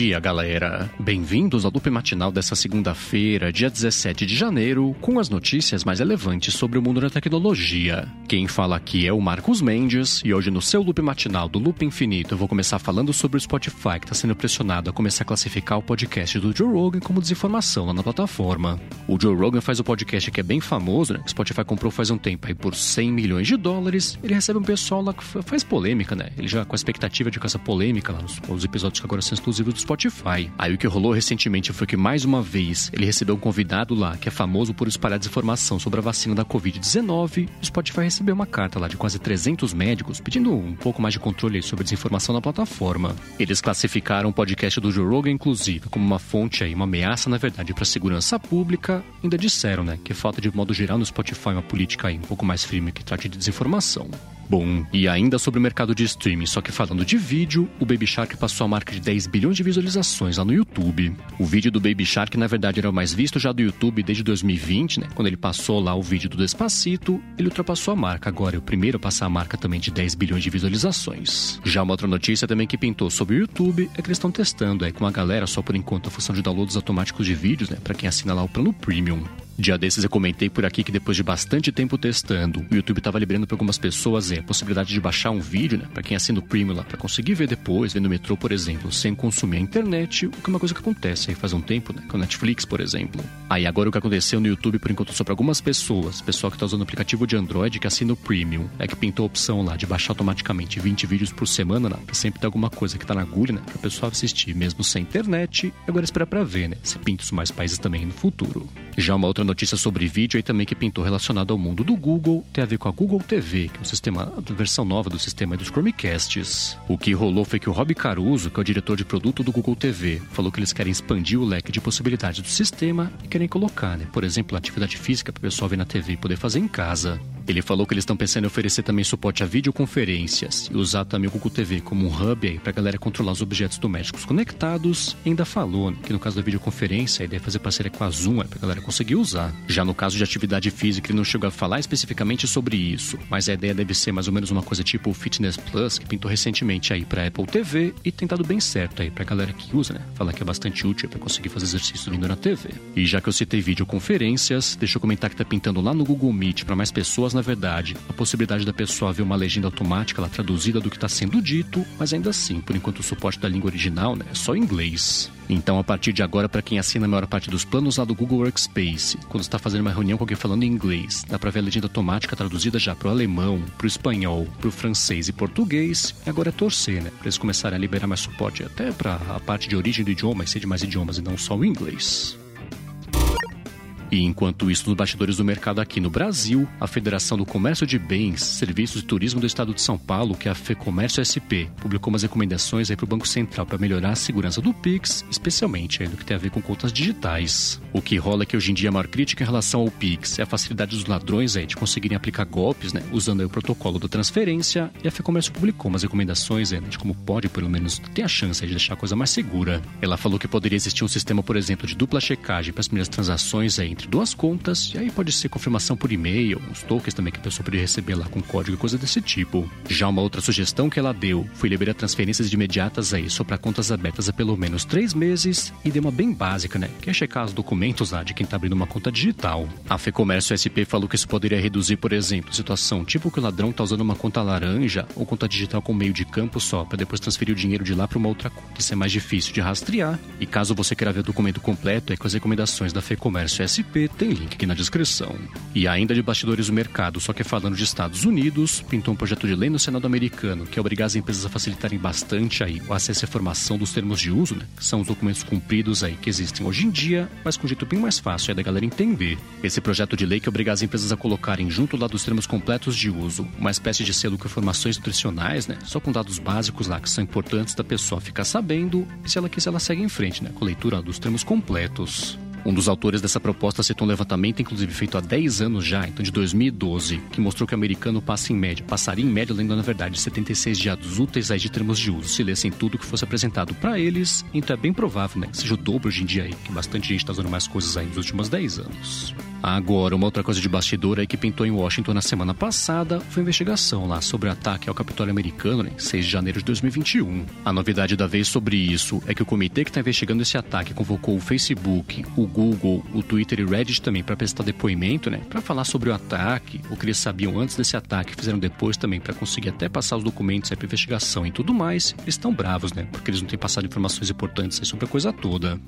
dia, galera! Bem-vindos ao loop matinal dessa segunda-feira, dia 17 de janeiro, com as notícias mais relevantes sobre o mundo da tecnologia. Quem fala aqui é o Marcos Mendes, e hoje no seu loop matinal do Loop Infinito eu vou começar falando sobre o Spotify que está sendo pressionado a começar a classificar o podcast do Joe Rogan como desinformação lá na plataforma. O Joe Rogan faz o podcast que é bem famoso, né? Que o Spotify comprou faz um tempo aí por 100 milhões de dólares. Ele recebe um pessoal lá que faz polêmica, né? Ele já com a expectativa de com essa polêmica lá nos, nos episódios que agora são exclusivos do Spotify. Aí o que rolou recentemente foi que mais uma vez ele recebeu um convidado lá que é famoso por espalhar desinformação sobre a vacina da Covid-19. O Spotify recebeu uma carta lá de quase 300 médicos pedindo um pouco mais de controle sobre a desinformação na plataforma. Eles classificaram o podcast do Joe Rogan, inclusive, como uma fonte aí, uma ameaça, na verdade, para a segurança pública. Ainda disseram, né, que falta de modo geral no Spotify uma política aí um pouco mais firme que trate de desinformação. Bom, e ainda sobre o mercado de streaming, só que falando de vídeo, o Baby Shark passou a marca de 10 bilhões de visualizações lá no YouTube. O vídeo do Baby Shark, na verdade, era o mais visto já do YouTube desde 2020, né? Quando ele passou lá o vídeo do Despacito, ele ultrapassou a marca. Agora é o primeiro a passar a marca também de 10 bilhões de visualizações. Já uma outra notícia também que pintou sobre o YouTube é que eles estão testando aí com a galera, só por enquanto, a função de downloads automáticos de vídeos, né? Pra quem assina lá o plano Premium. Dia desses eu comentei por aqui que depois de bastante tempo testando, o YouTube estava liberando para algumas pessoas é, a possibilidade de baixar um vídeo, né, para quem assina o Premium lá, para conseguir ver depois, ver no metrô, por exemplo, sem consumir a internet, o que é uma coisa que acontece aí faz um tempo, né, com a Netflix, por exemplo. Aí agora o que aconteceu no YouTube, por enquanto só para algumas pessoas, pessoal que está usando o aplicativo de Android que assina o Premium, é que pintou a opção lá de baixar automaticamente 20 vídeos por semana, né, pra sempre ter alguma coisa que tá na agulha, né, pra pessoa assistir mesmo sem internet, agora espera para ver, né, se pinta os mais países também no futuro. Já uma outra notícia sobre vídeo aí também que pintou relacionado ao mundo do Google tem a ver com a Google TV, que é um sistema, a versão nova do sistema dos Chromecasts. O que rolou foi que o Rob Caruso, que é o diretor de produto do Google TV, falou que eles querem expandir o leque de possibilidades do sistema e querem colocar, né, por exemplo, atividade física para o pessoal ver na TV e poder fazer em casa. Ele falou que eles estão pensando em oferecer também suporte a videoconferências e usar também o Google TV como um hub para a galera controlar os objetos domésticos conectados. Ainda falou né, que no caso da videoconferência, a ideia é fazer parceria com a Zoom para a galera conseguir usar. Já no caso de atividade física, ele não chegou a falar especificamente sobre isso, mas a ideia deve ser mais ou menos uma coisa tipo o Fitness Plus, que pintou recentemente aí para Apple TV e tem dado bem certo aí para a galera que usa, né? Falar que é bastante útil para conseguir fazer exercício vindo na TV. E já que eu citei videoconferências, deixa eu comentar que tá pintando lá no Google Meet para mais pessoas na verdade, a possibilidade da pessoa ver uma legenda automática lá traduzida do que está sendo dito, mas ainda assim, por enquanto o suporte da língua original né, é só inglês. Então, a partir de agora, para quem assina a maior parte dos planos lá do Google Workspace, quando está fazendo uma reunião com alguém falando em inglês, dá para ver a legenda automática traduzida já para o alemão, para o espanhol, para o francês e português. E agora é torcer, né? Para eles começarem a liberar mais suporte até para a parte de origem do idioma e ser de mais idiomas e não só o inglês. E enquanto isso, nos bastidores do mercado aqui no Brasil, a Federação do Comércio de Bens, Serviços e Turismo do Estado de São Paulo, que é a FEComércio SP, publicou umas recomendações para o Banco Central para melhorar a segurança do Pix, especialmente aí no que tem a ver com contas digitais. O que rola é que hoje em dia a maior crítica em relação ao Pix é a facilidade dos ladrões aí de conseguirem aplicar golpes, né, usando o protocolo da transferência, e a FEComércio publicou umas recomendações aí, de como pode, pelo menos, ter a chance de deixar a coisa mais segura. Ela falou que poderia existir um sistema, por exemplo, de dupla checagem para as primeiras transações aí, entre duas contas, e aí pode ser confirmação por e-mail, uns tokens também que a pessoa poderia receber lá com código e coisa desse tipo. Já uma outra sugestão que ela deu foi liberar transferências imediatas aí só para contas abertas há pelo menos três meses e deu uma bem básica, né? Que é checar os documentos lá de quem tá abrindo uma conta digital. A FEComércio SP falou que isso poderia reduzir, por exemplo, situação tipo que o ladrão tá usando uma conta laranja ou conta digital com meio de campo só para depois transferir o dinheiro de lá para uma outra conta. Isso é mais difícil de rastrear. E caso você queira ver o documento completo, é com as recomendações da FEComércio SP, tem link aqui na descrição. E ainda de bastidores do mercado, só que falando de Estados Unidos, pintou um projeto de lei no Senado americano que obrigar as empresas a facilitarem bastante aí o acesso à informação dos termos de uso, né? Que são os documentos cumpridos aí que existem hoje em dia, mas com um jeito bem mais fácil aí da galera entender. Esse projeto de lei que obriga as empresas a colocarem junto lá dos termos completos de uso uma espécie de selo com informações nutricionais, né? Só com dados básicos lá que são importantes da pessoa ficar sabendo e se ela quiser ela segue em frente, né? Com a leitura dos termos completos. Um dos autores dessa proposta citou um levantamento, inclusive feito há 10 anos já, então de 2012, que mostrou que o americano passa em média, passaria em média, lendo na verdade, 76 dias úteis aí de termos de uso, se lessem tudo que fosse apresentado para eles, então é bem provável, né, que seja o dobro hoje em dia aí, que bastante gente está usando mais coisas aí nos últimos 10 anos. Agora, uma outra coisa de bastidor aí que pintou em Washington na semana passada foi a investigação lá sobre o ataque ao Capitólio americano em 6 de janeiro de 2021. A novidade da vez sobre isso é que o comitê que está investigando esse ataque convocou o Facebook, o Google, o Twitter e o Reddit também para prestar depoimento, né? Para falar sobre o ataque, o que eles sabiam antes desse ataque, fizeram depois também para conseguir até passar os documentos para investigação e tudo mais. Eles estão bravos, né? Porque eles não têm passado informações importantes sobre a coisa toda.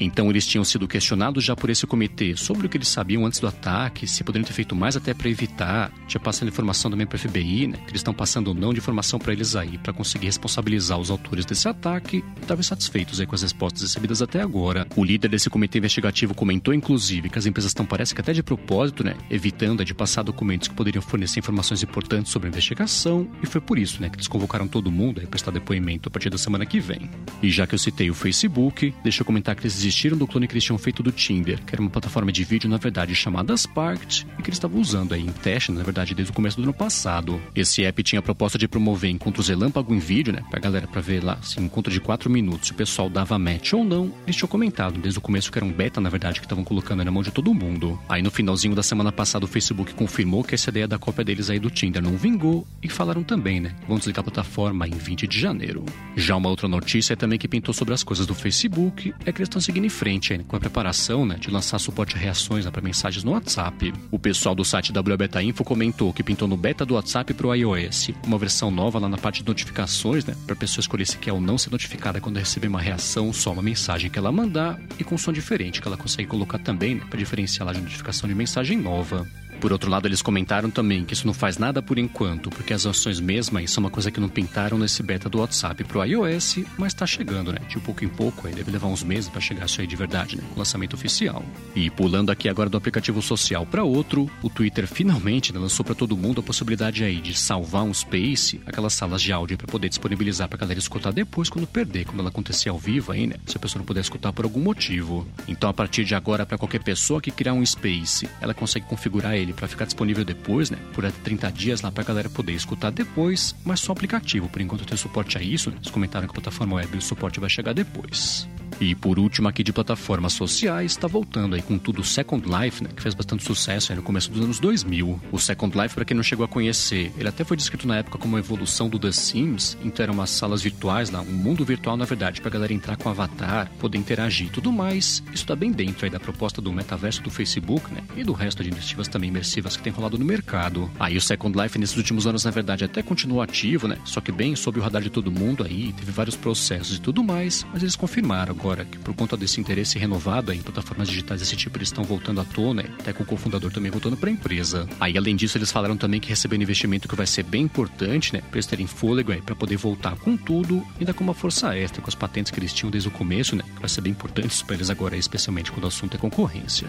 Então eles tinham sido questionados já por esse comitê sobre o que eles sabiam antes do ataque, se poderiam ter feito mais até para evitar, tinha passando informação também para o FBI, né, que eles estão passando ou não de informação para eles aí, para conseguir responsabilizar os autores desse ataque, estavam satisfeitos aí com as respostas recebidas até agora. O líder desse comitê investigativo comentou inclusive que as empresas estão parece que até de propósito, né, evitando de passar documentos que poderiam fornecer informações importantes sobre a investigação, e foi por isso, né, que eles convocaram todo mundo a prestar depoimento a partir da semana que vem. E já que eu citei o Facebook, deixa eu comentar que eles desistiram do clone que eles tinham feito do Tinder, que era uma plataforma de vídeo, na verdade, chamada Sparked, e que eles estavam usando aí em teste, na verdade, desde o começo do ano passado. Esse app tinha a proposta de promover encontros relâmpago em vídeo, né, pra galera pra ver lá, se um encontro de 4 minutos, se o pessoal dava match ou não. Eles tinham comentado desde o começo que era um beta, na verdade, que estavam colocando na mão de todo mundo. Aí no finalzinho da semana passada, o Facebook confirmou que essa ideia da cópia deles aí do Tinder não vingou e falaram também, né, vão desligar a plataforma em 20 de janeiro. Já uma outra notícia também que pintou sobre as coisas do Facebook é que eles estão seguindo em frente com a preparação né, de lançar suporte a reações né, para mensagens no WhatsApp. O pessoal do site WBeta Info comentou que pintou no beta do WhatsApp para o iOS uma versão nova lá na parte de notificações, né, para a pessoa escolher se quer ou não ser notificada quando receber uma reação, só uma mensagem que ela mandar e com som diferente que ela consegue colocar também né, para diferenciar lá de notificação de mensagem nova. Por outro lado, eles comentaram também que isso não faz nada por enquanto, porque as ações mesmas são uma coisa que não pintaram nesse beta do WhatsApp pro iOS, mas tá chegando, né? De pouco em pouco, aí deve levar uns meses para chegar isso aí de verdade, né? O lançamento oficial. E pulando aqui agora do aplicativo social para outro, o Twitter finalmente né, lançou para todo mundo a possibilidade aí de salvar um Space, aquelas salas de áudio para poder disponibilizar para galera escutar depois quando perder, quando ela acontecer ao vivo aí, né? Se a pessoa não puder escutar por algum motivo. Então, a partir de agora, para qualquer pessoa que criar um Space, ela consegue configurar ele para ficar disponível depois, né? Por 30 dias lá pra galera poder escutar depois, mas só aplicativo. Por enquanto tem suporte a isso, né? Eles comentaram que a plataforma web o suporte vai chegar depois. E por último aqui de plataformas sociais, está voltando aí com tudo o Second Life, né, que fez bastante sucesso no começo dos anos 2000. O Second Life, para quem não chegou a conhecer, ele até foi descrito na época como uma evolução do The Sims, então eram umas salas virtuais lá, um mundo virtual na verdade, pra galera entrar com avatar, poder interagir e tudo mais. Isso tá bem dentro aí da proposta do metaverso do Facebook, né, e do resto de iniciativas também imersivas que tem rolado no mercado. Aí o Second Life nesses últimos anos, na verdade, até continuou ativo, né, só que bem sob o radar de todo mundo aí, teve vários processos e tudo mais, mas eles confirmaram agora que por conta desse interesse renovado em plataformas digitais desse tipo, eles estão voltando à tona, até com o cofundador também voltando para a empresa. Aí, além disso, eles falaram também que receberam investimento que vai ser bem importante, né, para eles terem fôlego aí, para poder voltar com tudo, ainda com uma força extra, com as patentes que eles tinham desde o começo, né, que vai ser bem importante para eles agora, especialmente quando o assunto é concorrência.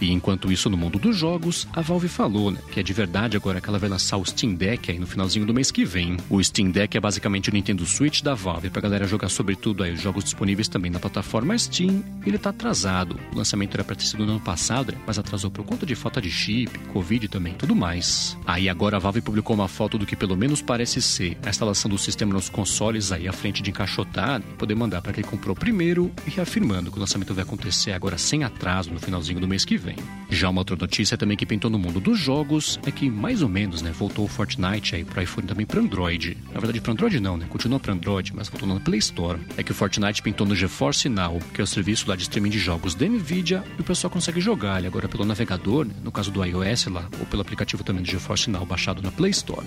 E enquanto isso, no mundo dos jogos, a Valve falou, né, que é de verdade agora que ela vai lançar o Steam Deck aí no finalzinho do mês que vem. O Steam Deck é basicamente o Nintendo Switch da Valve pra galera jogar sobretudo aí os jogos disponíveis também na plataforma Steam. Ele tá atrasado. O lançamento era pra ter sido no ano passado, né, mas atrasou por conta de falta de chip, Covid também, tudo mais. Aí agora a Valve publicou uma foto do que pelo menos parece ser a instalação do sistema nos consoles aí à frente de encaixotar e poder mandar para quem comprou primeiro e reafirmando que o lançamento vai acontecer agora sem atraso no finalzinho do mês que vem vem. Já uma outra notícia também que pintou no mundo dos jogos é que mais ou menos, né, voltou o Fortnite aí pro iPhone também para Android. Na verdade, para Android não, né, continua para Android, mas voltou na Play Store. É que o Fortnite pintou no GeForce Now, que é o serviço lá de streaming de jogos da Nvidia, e o pessoal consegue jogar ele agora pelo navegador, né, no caso do iOS lá, ou pelo aplicativo também do GeForce Now baixado na Play Store.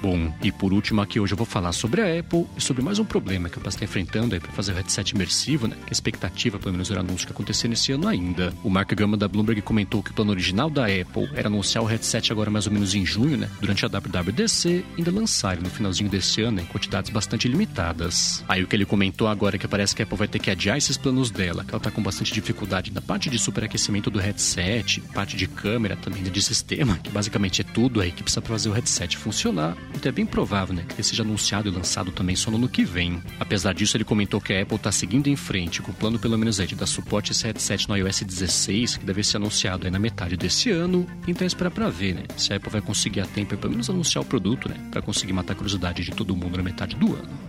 Bom, e por último aqui hoje eu vou falar sobre a Apple e sobre mais um problema que posso estar enfrentando aí para fazer o headset imersivo, né? A expectativa, pelo menos, era anúncio que acontecer nesse ano ainda. O Mark Gama da Bloomberg comentou que o plano original da Apple era anunciar o headset agora mais ou menos em junho, né? Durante a WWDC, ainda lançar ele no finalzinho desse ano em quantidades bastante limitadas. Aí o que ele comentou agora é que parece que a Apple vai ter que adiar esses planos dela, que ela tá com bastante dificuldade na parte de superaquecimento do headset, parte de câmera também, de sistema, que basicamente é tudo aí que precisa fazer o headset funcionar Então é bem provável, né, que ele seja anunciado e lançado também só no ano que vem. Apesar disso, ele comentou que a Apple está seguindo em frente com o plano pelo menos aí de dar suporte esse headset no iOS 16, que deve ser anunciado aí na metade desse ano. Então espera para ver, né, se a Apple vai conseguir a tempo pelo menos anunciar o produto, né, para conseguir matar a curiosidade de todo mundo na metade do ano.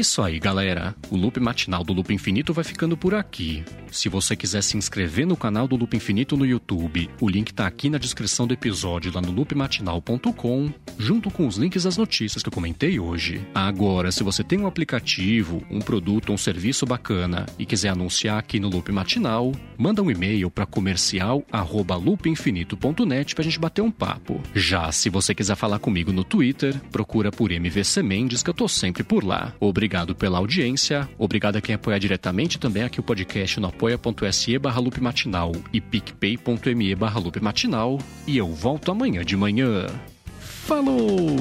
Isso aí, galera. O loop matinal do Loop Infinito vai ficando por aqui. Se você quiser se inscrever no canal do Loop Infinito no YouTube, o link tá aqui na descrição do episódio lá no loopmatinal.com, junto com os links das notícias que eu comentei hoje. Agora, se você tem um aplicativo, um produto um serviço bacana e quiser anunciar aqui no Loop Matinal, manda um e-mail para comercial@loopinfinito.net pra gente bater um papo. Já se você quiser falar comigo no Twitter, procura por MVC Mendes que eu tô sempre por lá. Obrigado pela audiência, obrigado a quem apoia diretamente também aqui o podcast no apoia.se barra e picpay.me barra. E eu volto amanhã de manhã. Falou!